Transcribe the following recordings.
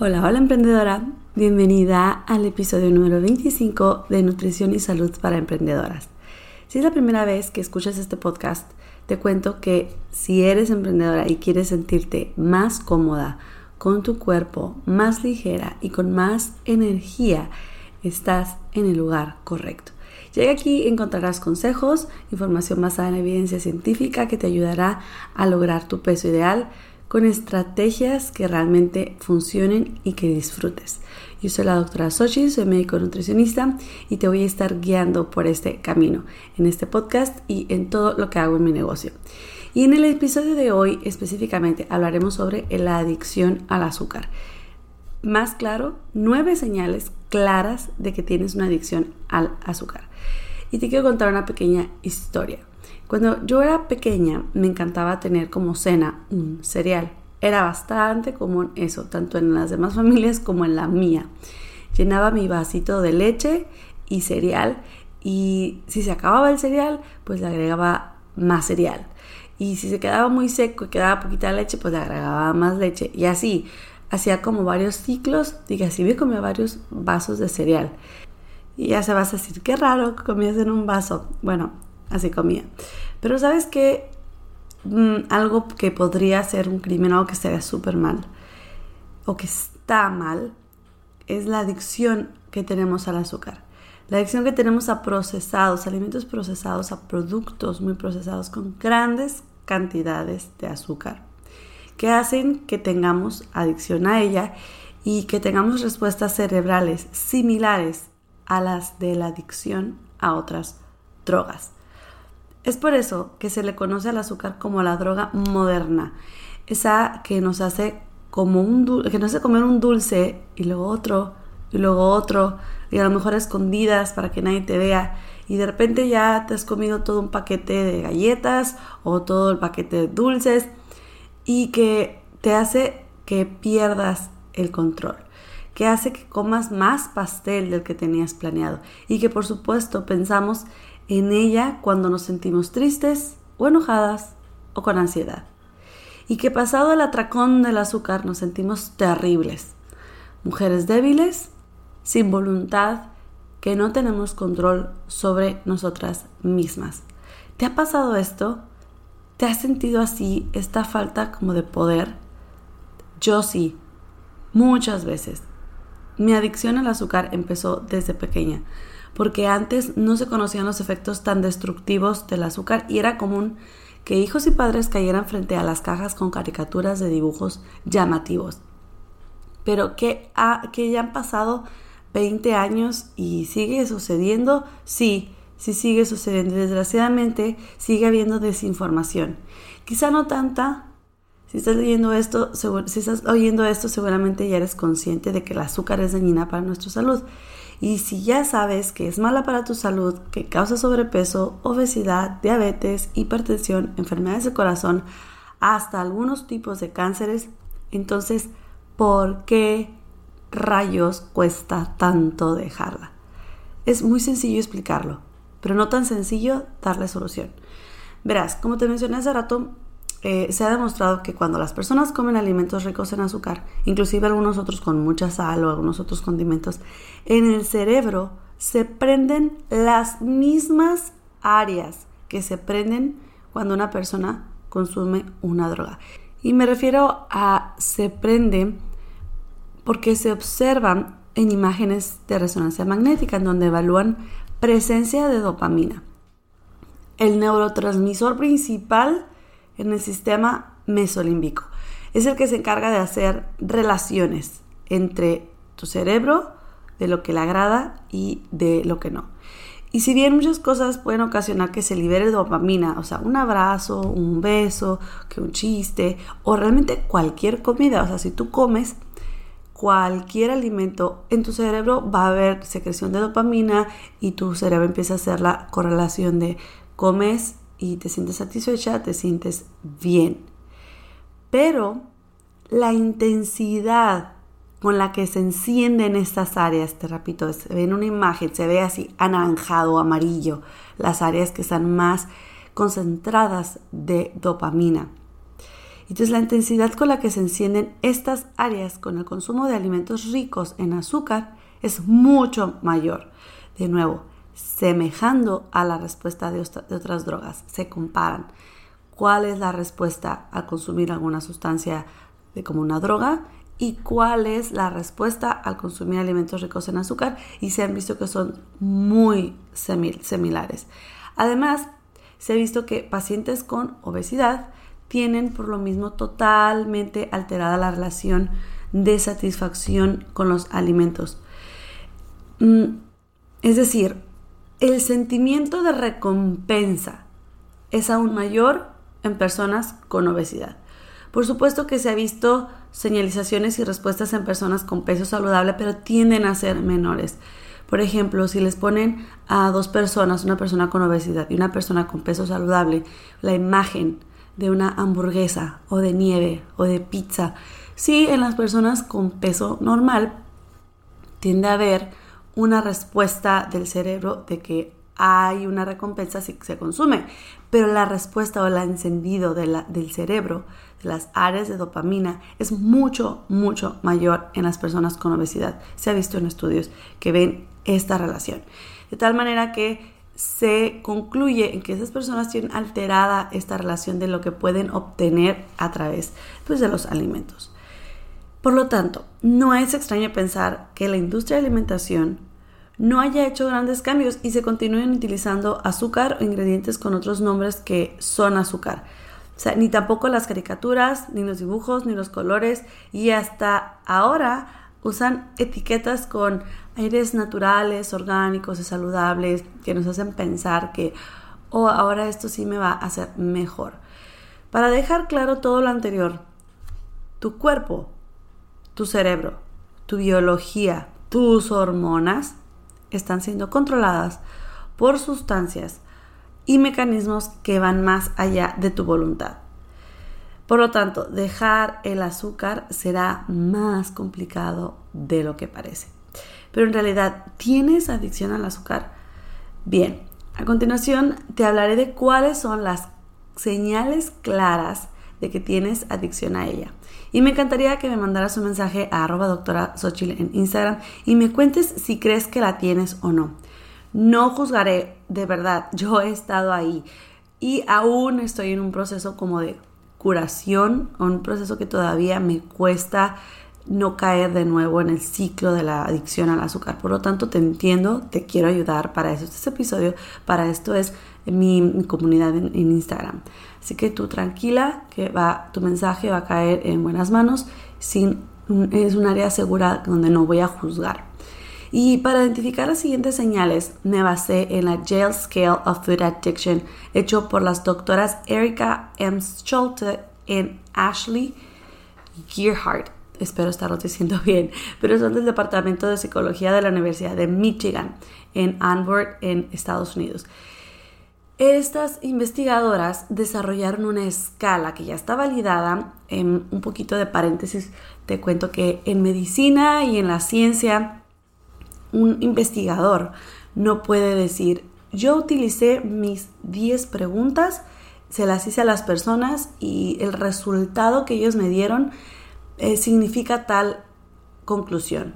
Hola, hola emprendedora, bienvenida al episodio número 25 de Nutrición y Salud para Emprendedoras. Si es la primera vez que escuchas este podcast, te cuento que si eres emprendedora y quieres sentirte más cómoda con tu cuerpo, más ligera y con más energía, estás en el lugar correcto. Llega aquí encontrarás consejos, información basada en evidencia científica que te ayudará a lograr tu peso ideal con estrategias que realmente funcionen y que disfrutes. Yo soy la doctora Sochi, soy médico nutricionista y te voy a estar guiando por este camino en este podcast y en todo lo que hago en mi negocio. Y en el episodio de hoy específicamente hablaremos sobre la adicción al azúcar. Más claro, nueve señales claras de que tienes una adicción al azúcar. Y te quiero contar una pequeña historia. Cuando yo era pequeña me encantaba tener como cena un cereal. Era bastante común eso, tanto en las demás familias como en la mía. Llenaba mi vasito de leche y cereal y si se acababa el cereal, pues le agregaba más cereal. Y si se quedaba muy seco y quedaba poquita leche, pues le agregaba más leche. Y así, hacía como varios ciclos. Diga, así me comía varios vasos de cereal. Y ya se vas a decir, qué raro que comías en un vaso. Bueno, así comía. Pero sabes que mm, algo que podría ser un crimen, algo que ve súper mal, o que está mal, es la adicción que tenemos al azúcar. La adicción que tenemos a procesados, alimentos procesados, a productos muy procesados con grandes cantidades de azúcar, que hacen que tengamos adicción a ella y que tengamos respuestas cerebrales similares a las de la adicción a otras drogas. Es por eso que se le conoce al azúcar como la droga moderna, esa que nos hace como un que nos hace comer un dulce y luego otro y luego otro y a lo mejor escondidas para que nadie te vea. Y de repente ya te has comido todo un paquete de galletas o todo el paquete de dulces y que te hace que pierdas el control, que hace que comas más pastel del que tenías planeado. Y que por supuesto pensamos en ella cuando nos sentimos tristes o enojadas o con ansiedad. Y que pasado el atracón del azúcar nos sentimos terribles. Mujeres débiles, sin voluntad, que no tenemos control sobre nosotras mismas. ¿Te ha pasado esto? ¿Te has sentido así, esta falta como de poder? Yo sí, muchas veces. Mi adicción al azúcar empezó desde pequeña porque antes no se conocían los efectos tan destructivos del azúcar y era común que hijos y padres cayeran frente a las cajas con caricaturas de dibujos llamativos. Pero que, que ya han pasado 20 años y sigue sucediendo, sí, sí sigue sucediendo. Desgraciadamente sigue habiendo desinformación. Quizá no tanta. Si estás leyendo esto, si estás oyendo esto, seguramente ya eres consciente de que el azúcar es dañina para nuestra salud. Y si ya sabes que es mala para tu salud, que causa sobrepeso, obesidad, diabetes, hipertensión, enfermedades de corazón, hasta algunos tipos de cánceres, entonces, ¿por qué rayos cuesta tanto dejarla? Es muy sencillo explicarlo, pero no tan sencillo darle solución. Verás, como te mencioné hace rato, eh, se ha demostrado que cuando las personas comen alimentos ricos en azúcar, inclusive algunos otros con mucha sal o algunos otros condimentos, en el cerebro se prenden las mismas áreas que se prenden cuando una persona consume una droga. Y me refiero a se prende porque se observan en imágenes de resonancia magnética en donde evalúan presencia de dopamina, el neurotransmisor principal en el sistema mesolímbico. Es el que se encarga de hacer relaciones entre tu cerebro, de lo que le agrada y de lo que no. Y si bien muchas cosas pueden ocasionar que se libere dopamina, o sea, un abrazo, un beso, que un chiste, o realmente cualquier comida, o sea, si tú comes cualquier alimento, en tu cerebro va a haber secreción de dopamina y tu cerebro empieza a hacer la correlación de comes y te sientes satisfecha, te sientes bien. Pero la intensidad con la que se encienden estas áreas, te repito, se ve en una imagen, se ve así anaranjado, amarillo, las áreas que están más concentradas de dopamina. Entonces la intensidad con la que se encienden estas áreas con el consumo de alimentos ricos en azúcar es mucho mayor. De nuevo, semejando a la respuesta de, otras drogas, se comparan. ¿Cuál es la respuesta al consumir alguna sustancia de como una droga y cuál es la respuesta al consumir alimentos ricos en azúcar y se han visto que son muy similares. Además, se ha visto que pacientes con obesidad tienen por lo mismo totalmente alterada la relación de satisfacción con los alimentos. Mm, es decir, el sentimiento de recompensa es aún mayor en personas con obesidad. Por supuesto que se ha visto señalizaciones y respuestas en personas con peso saludable, pero tienden a ser menores. Por ejemplo, si les ponen a dos personas, una persona con obesidad y una persona con peso saludable, la imagen de una hamburguesa o de nieve o de pizza, sí en las personas con peso normal tiende a haber una respuesta del cerebro de que hay una recompensa si se consume, pero la respuesta o el encendido del cerebro, de las áreas de dopamina, es mucho, mucho mayor en las personas con obesidad. Se ha visto en estudios que ven esta relación. De tal manera que se concluye en que esas personas tienen alterada esta relación de lo que pueden obtener a través pues, de los alimentos. Por lo tanto, no es extraño pensar que la industria de alimentación no haya hecho grandes cambios y se continúen utilizando azúcar o ingredientes con otros nombres que son azúcar. O sea, ni tampoco las caricaturas, ni los dibujos, ni los colores, y hasta ahora usan etiquetas con aires naturales, orgánicos y saludables que nos hacen pensar que, oh, ahora esto sí me va a hacer mejor. Para dejar claro todo lo anterior, tu cuerpo, tu cerebro, tu biología, tus hormonas están siendo controladas por sustancias y mecanismos que van más allá de tu voluntad. Por lo tanto, dejar el azúcar será más complicado de lo que parece. Pero en realidad, ¿tienes adicción al azúcar? Bien, a continuación te hablaré de cuáles son las señales claras de que tienes adicción a ella. Y me encantaría que me mandaras un mensaje a arroba doctora en Instagram y me cuentes si crees que la tienes o no. No juzgaré, de verdad, yo he estado ahí y aún estoy en un proceso como de curación, un proceso que todavía me cuesta no caer de nuevo en el ciclo de la adicción al azúcar. Por lo tanto, te entiendo, te quiero ayudar para eso. Este episodio, para esto es mi, comunidad en, Instagram. Así que tú tranquila, que va, tu mensaje va a caer en buenas manos. Sin, es un área segura donde no voy a juzgar. Y para identificar las siguientes señales me basé en la Jail Scale of Food Addiction hecho por las doctoras Erika M. Schulte y Ashley Gearhart espero estarlo diciendo bien, pero son del Departamento de Psicología de la Universidad de Michigan en Ann en Estados Unidos. Estas investigadoras desarrollaron una escala que ya está validada. En un poquito de paréntesis, te cuento que en medicina y en la ciencia, un investigador no puede decir, yo utilicé mis 10 preguntas, se las hice a las personas y el resultado que ellos me dieron eh, significa tal conclusión.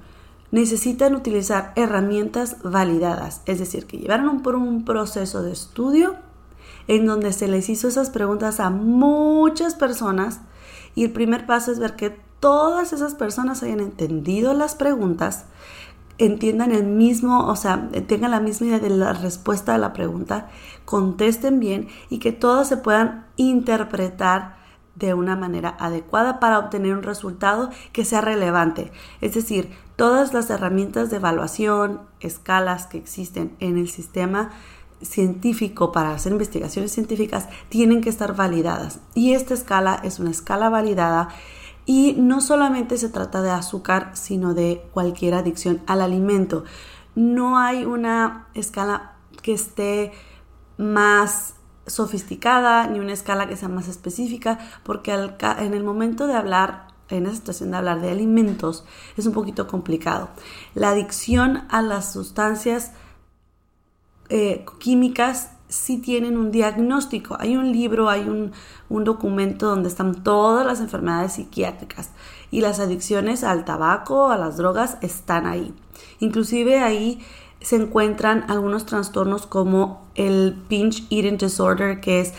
necesitan utilizar herramientas validadas, es decir, que llevaron por un proceso de estudio en donde se les hizo esas preguntas a muchas personas y el primer paso es ver que todas esas personas hayan entendido las preguntas, entiendan el mismo, o sea, tengan la misma idea de la respuesta a la pregunta, contesten bien y que todas se puedan interpretar de una manera adecuada para obtener un resultado que sea relevante. Es decir, todas las herramientas de evaluación, escalas que existen en el sistema científico para hacer investigaciones científicas tienen que estar validadas. Y esta escala es una escala validada y no solamente se trata de azúcar, sino de cualquier adicción al alimento. No hay una escala que esté más sofisticada ni una escala que sea más específica, porque en el momento de hablar, en esa situación de hablar de alimentos, es un poquito complicado. La adicción a las sustancias eh, químicas sí tienen un diagnóstico. Hay un libro, hay un, un, documento donde están todas las enfermedades psiquiátricas y las adicciones al tabaco, a las drogas, están ahí. Inclusive ahí se encuentran algunos trastornos como el pinch eating disorder, que es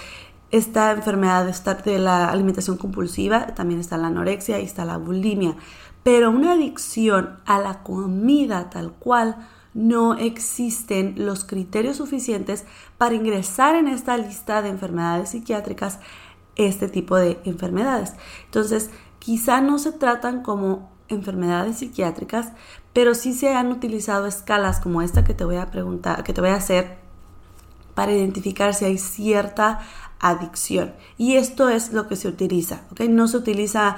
esta enfermedad de la alimentación compulsiva, también está la anorexia y está la bulimia. Pero una adicción a la comida tal cual no existen los criterios suficientes para ingresar en esta lista de enfermedades psiquiátricas este tipo de enfermedades. Entonces, quizá no se tratan como enfermedades psiquiátricas, pero sí se han utilizado escalas como esta que te voy a preguntar, que te voy a hacer para identificar si hay cierta adicción. Y esto es lo que se utiliza, ¿ok? No se utiliza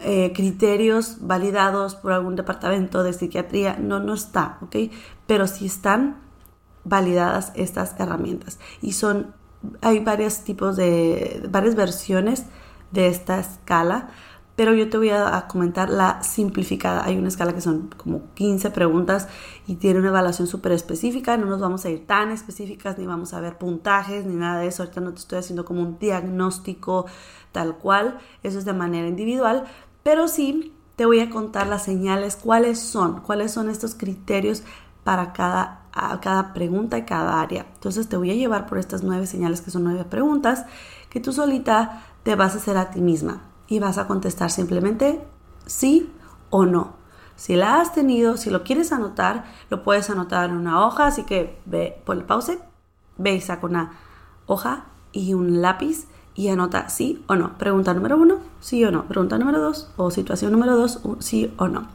eh, criterios validados por algún departamento de psiquiatría, no, no está, ¿ok? Pero sí están validadas estas herramientas y son, hay varios tipos de, varias versiones de esta escala, pero yo te voy a, comentar la simplificada. Hay una escala que son como 15 preguntas y tiene una evaluación súper específica. No nos vamos a ir tan específicas ni vamos a ver puntajes ni nada de eso. Ahorita no te estoy haciendo como un diagnóstico tal cual. Eso es de manera individual. Pero sí te voy a contar las señales, cuáles son, cuáles son estos criterios para cada, cada pregunta y cada área. Entonces te voy a llevar por estas nueve señales que son nueve preguntas que tú solita te vas a hacer a ti misma y vas a contestar simplemente sí o no. Si la has tenido, si lo quieres anotar, lo puedes anotar en una hoja, así que ve, el pause, ve y saca una hoja y un lápiz y anota sí o no. Pregunta número uno, sí o no. Pregunta número dos, o situación número dos, sí o no.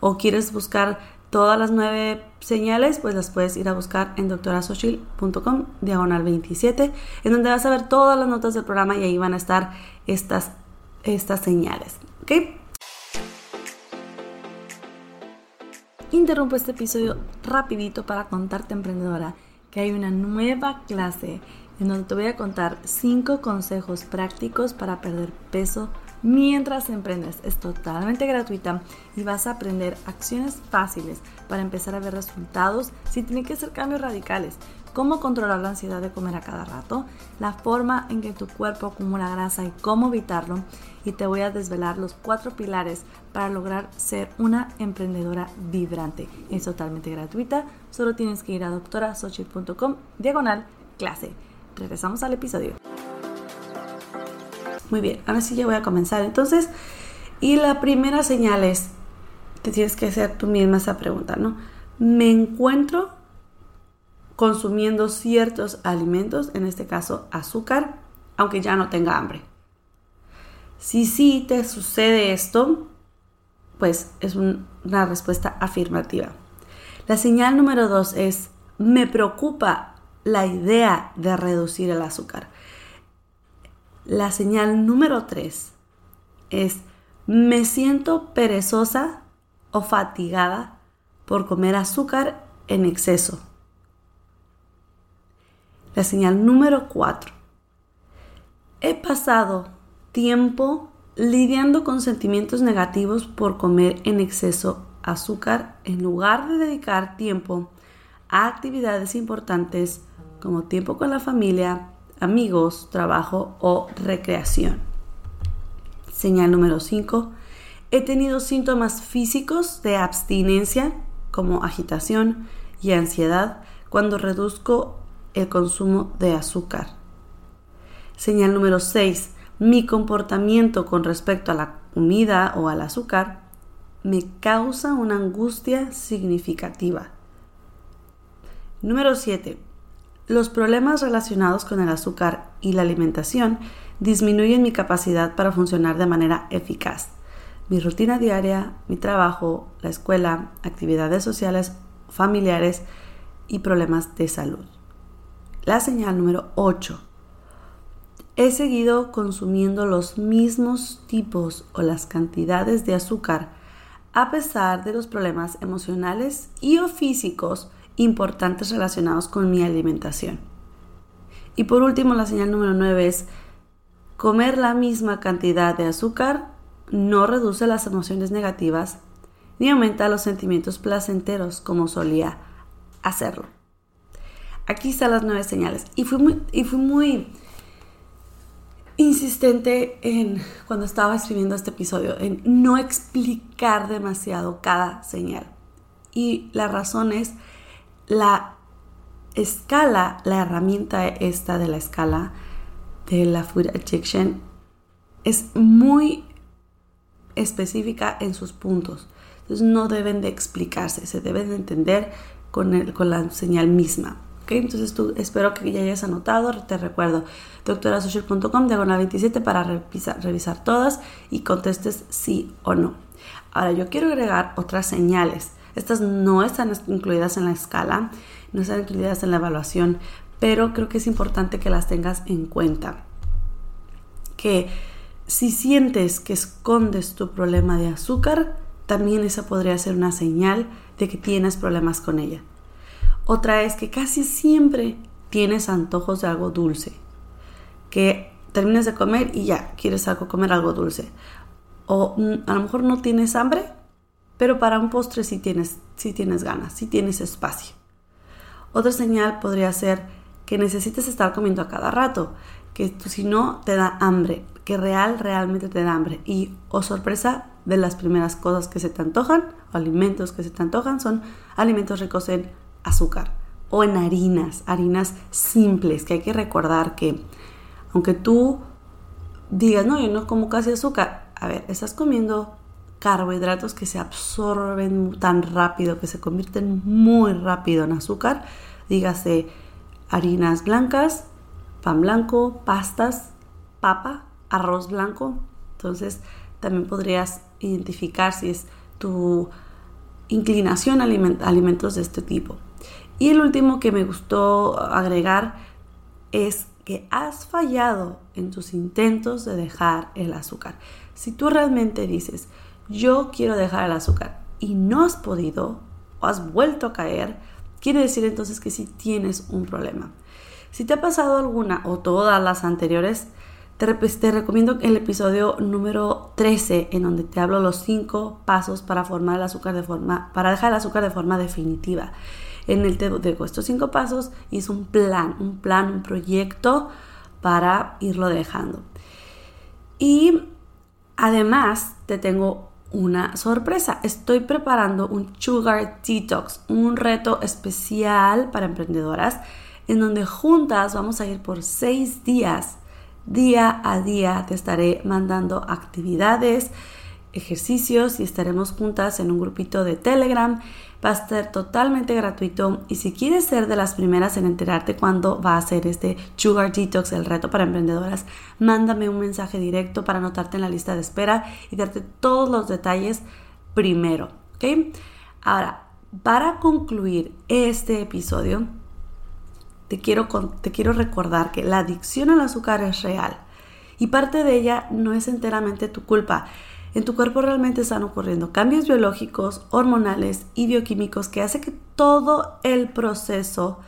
O quieres buscar todas las nueve señales, pues las puedes ir a buscar en doctorasochil.com, diagonal 27, en donde vas a ver todas las notas del programa y ahí van a estar estas estas señales. ¿Ok? Interrumpo este episodio rapidito para contarte, emprendedora, que hay una nueva clase en donde te voy a contar 5 consejos prácticos para perder peso mientras emprendes. Es totalmente gratuita y vas a aprender acciones fáciles para empezar a ver resultados sin tener que hacer cambios radicales cómo controlar la ansiedad de comer a cada rato, la forma en que tu cuerpo acumula grasa y cómo evitarlo. Y te voy a desvelar los cuatro pilares para lograr ser una emprendedora vibrante. Es totalmente gratuita, solo tienes que ir a doctorasochit.com diagonal clase. Regresamos al episodio. Muy bien, ahora sí ya voy a comenzar. Entonces, y la primera señal es, te tienes que hacer tú misma esa pregunta, ¿no? ¿Me encuentro consumiendo ciertos alimentos, en este caso azúcar, aunque ya no tenga hambre. Si sí te sucede esto, pues es una respuesta afirmativa. La señal número dos es, me preocupa la idea de reducir el azúcar. La señal número tres es, me siento perezosa o fatigada por comer azúcar en exceso. La señal número 4. He pasado tiempo lidiando con sentimientos negativos por comer en exceso azúcar en lugar de dedicar tiempo a actividades importantes como tiempo con la familia, amigos, trabajo o recreación. Señal número 5. He tenido síntomas físicos de abstinencia como agitación y ansiedad cuando reduzco el consumo de azúcar. Señal número 6. Mi comportamiento con respecto a la comida o al azúcar me causa una angustia significativa. Número 7. Los problemas relacionados con el azúcar y la alimentación disminuyen mi capacidad para funcionar de manera eficaz. Mi rutina diaria, mi trabajo, la escuela, actividades sociales, familiares y problemas de salud. La señal número 8. He seguido consumiendo los mismos tipos o las cantidades de azúcar a pesar de los problemas emocionales y o físicos importantes relacionados con mi alimentación. Y por último, la señal número 9 es comer la misma cantidad de azúcar no reduce las emociones negativas ni aumenta los sentimientos placenteros como solía hacerlo. Aquí están las nueve señales. Y fui muy, y fui muy insistente en cuando estaba escribiendo este episodio, en no explicar demasiado cada señal. Y la razón es la escala, la herramienta esta de la escala de la food addiction es muy específica en sus puntos. Entonces no deben de explicarse, se deben de entender con, la señal misma. Entonces tú espero que ya hayas anotado, te recuerdo doctorasocial.com diagonal 27 para revisar, revisar todas y contestes sí o no. Ahora yo quiero agregar otras señales. Estas no están incluidas en la escala, no están incluidas en la evaluación, pero creo que es importante que las tengas en cuenta. Que si sientes que escondes tu problema de azúcar, también esa podría ser una señal de que tienes problemas con ella. Otra es que casi siempre tienes antojos de algo dulce. Que terminas de comer y ya quieres algo, comer algo dulce. O mm, a lo mejor no tienes hambre, pero para un postre sí tienes, sí tienes ganas, sí tienes espacio. Otra señal podría ser que necesites estar comiendo a cada rato, que si no te da hambre, que real, realmente te da hambre. Y, o oh sorpresa, de las primeras cosas que se te antojan, alimentos que se te antojan, son alimentos ricos en azúcar o en harinas, harinas simples, que hay que recordar que aunque tú digas, no, yo no como casi azúcar, a ver, estás comiendo carbohidratos que se absorben tan rápido, que se convierten muy rápido en azúcar, dígase harinas blancas, pan blanco, pastas, papa, arroz blanco. Entonces también podrías identificar si es tu inclinación a alimentos de este tipo. Y el último que me gustó agregar es que has fallado en tus intentos de dejar el azúcar. Si tú realmente dices, yo quiero dejar el azúcar y no has podido o has vuelto a caer, quiere decir entonces que sí tienes un problema. Si te ha pasado alguna o todas las anteriores, te, te, recomiendo el episodio número 13 en donde te hablo los 5 pasos para formar el azúcar de forma para dejar el azúcar de forma definitiva en el te dejo estos cinco pasos y es un plan, un plan, un proyecto para irlo dejando. Y además te tengo una sorpresa. Estoy preparando un Sugar Detox, un reto especial para emprendedoras en donde juntas vamos a ir por seis días. Día a día te estaré mandando actividades, ejercicios y estaremos juntas en un grupito de Telegram Va a ser totalmente gratuito y si quieres ser de las primeras en enterarte cuándo va a ser este Sugar Detox, el reto para emprendedoras, mándame un mensaje directo para anotarte en la lista de espera y darte todos los detalles primero. ¿Ok? Ahora, para concluir este episodio, te quiero, te quiero recordar que la adicción al azúcar es real y parte de ella no es enteramente tu culpa en tu cuerpo realmente están ocurriendo cambios biológicos, hormonales y bioquímicos que hace que todo el proceso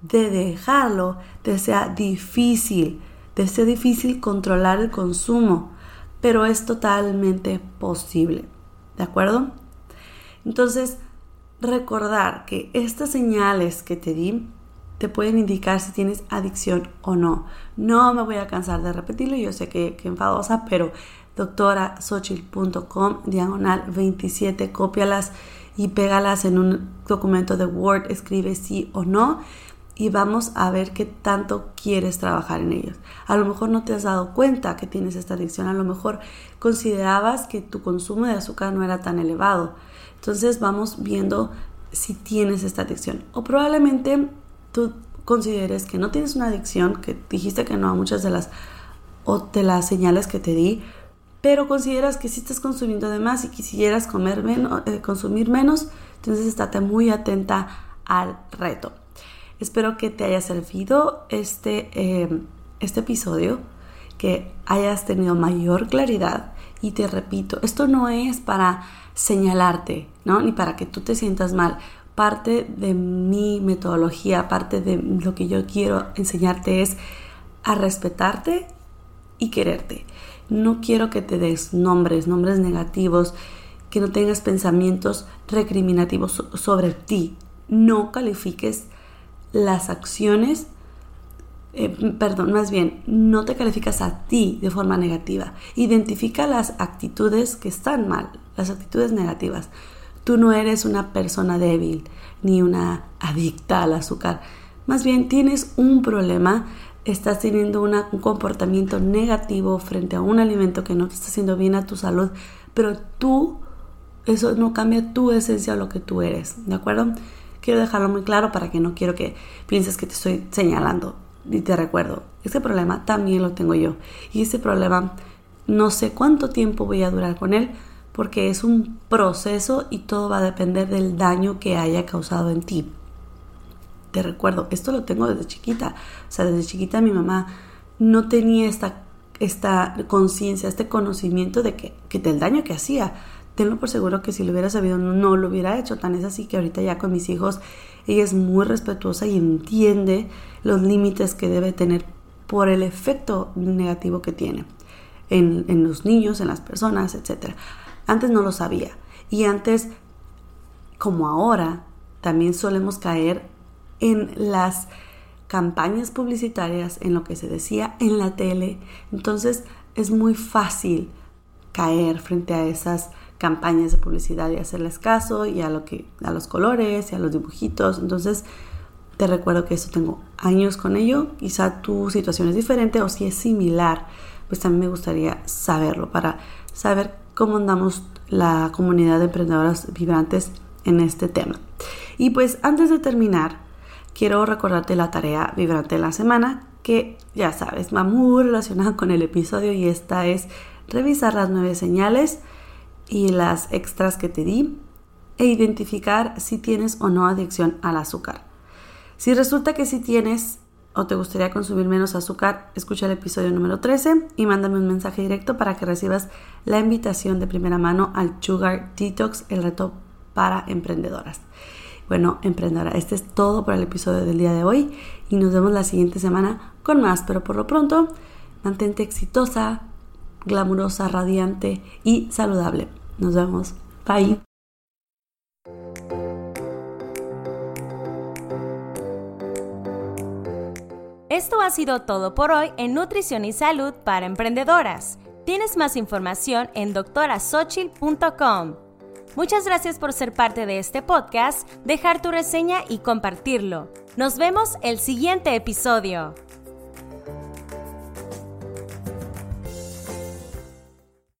de dejarlo te sea difícil, te sea difícil controlar el consumo, pero es totalmente posible. ¿De acuerdo? Entonces, recordar que estas señales que te di te pueden indicar si tienes adicción o no. No me voy a cansar de repetirlo, yo sé que, que enfadosa, pero doctorasochil.com diagonal 27, cópialas y pégalas en un documento de Word, escribe sí o no y vamos a ver qué tanto quieres trabajar en ellos. A lo mejor no te has dado cuenta que tienes esta adicción, a lo mejor considerabas que tu consumo de azúcar no era tan elevado. Entonces vamos viendo si tienes esta adicción. O probablemente tú consideres que no tienes una adicción, que dijiste que no a muchas de las, o de las señales que te di, pero consideras que si estás consumiendo de más y quisieras comer menos, eh, consumir menos, entonces estate muy atenta al reto. Espero que te haya servido este, eh, este episodio, que hayas tenido mayor claridad y te repito, esto no es para señalarte, ¿no? Ni para que tú te sientas mal. Parte de mi metodología, parte de lo que yo quiero enseñarte es a respetarte y quererte. No quiero que te des nombres, nombres negativos, que no tengas pensamientos recriminativos sobre ti. No califiques las acciones, eh, perdón, más bien, no te calificas a ti de forma negativa. Identifica las actitudes que están mal, las actitudes negativas. Tú no eres una persona débil ni una adicta al azúcar. Más bien tienes un problema, estás teniendo un comportamiento negativo frente a un alimento que no te está haciendo bien a tu salud, pero tú, eso no cambia tu esencia o lo que tú eres, ¿de acuerdo? Quiero dejarlo muy claro para que no quiero que pienses que te estoy señalando. Y te recuerdo, este problema también lo tengo yo. Y este problema no sé cuánto tiempo voy a durar con él, porque es un proceso y todo va a depender del daño que haya causado en ti. Te recuerdo, esto lo tengo desde chiquita. O sea, desde chiquita mi mamá no tenía esta, esta conciencia, este conocimiento de que, que del daño que hacía. Tenlo por seguro que si lo hubiera sabido no lo hubiera hecho. Tan es así que ahorita ya con mis hijos ella es muy respetuosa y entiende los límites que debe tener por el efecto negativo que tiene en, en los niños, en las personas, etc. Antes no lo sabía. Y antes, como ahora, también solemos caer en las campañas publicitarias, en lo que se decía en la tele. Entonces es muy fácil caer frente a esas campañas de publicidad y hacerles caso y a lo que a los colores y a los dibujitos. Entonces, te recuerdo que eso tengo años con ello. Quizá tu situación es diferente o si es similar, pues también me gustaría saberlo para saber cómo andamos la comunidad de emprendedoras vibrantes en este tema. Y pues antes de terminar, quiero recordarte la tarea vibrante de la semana, que ya sabes, va muy relacionada con el episodio y esta es revisar las nueve señales y las extras que te di e identificar si tienes o no adicción al azúcar. Si resulta que si tienes o te gustaría consumir menos azúcar, escucha el episodio número 13 y mándame un mensaje directo para que recibas la invitación de primera mano al Sugar Detox, el reto para emprendedoras. Bueno, emprendedora, este es todo por el episodio del día de hoy y nos vemos la siguiente semana con más, pero por lo pronto, mantente exitosa, glamurosa, radiante y saludable. Nos vemos. Bye. Esto ha sido todo por hoy en Nutrición y Salud para Emprendedoras. Tienes más información en doctorasochil.com. Muchas gracias por ser parte de este podcast, dejar tu reseña y compartirlo. Nos vemos el siguiente episodio.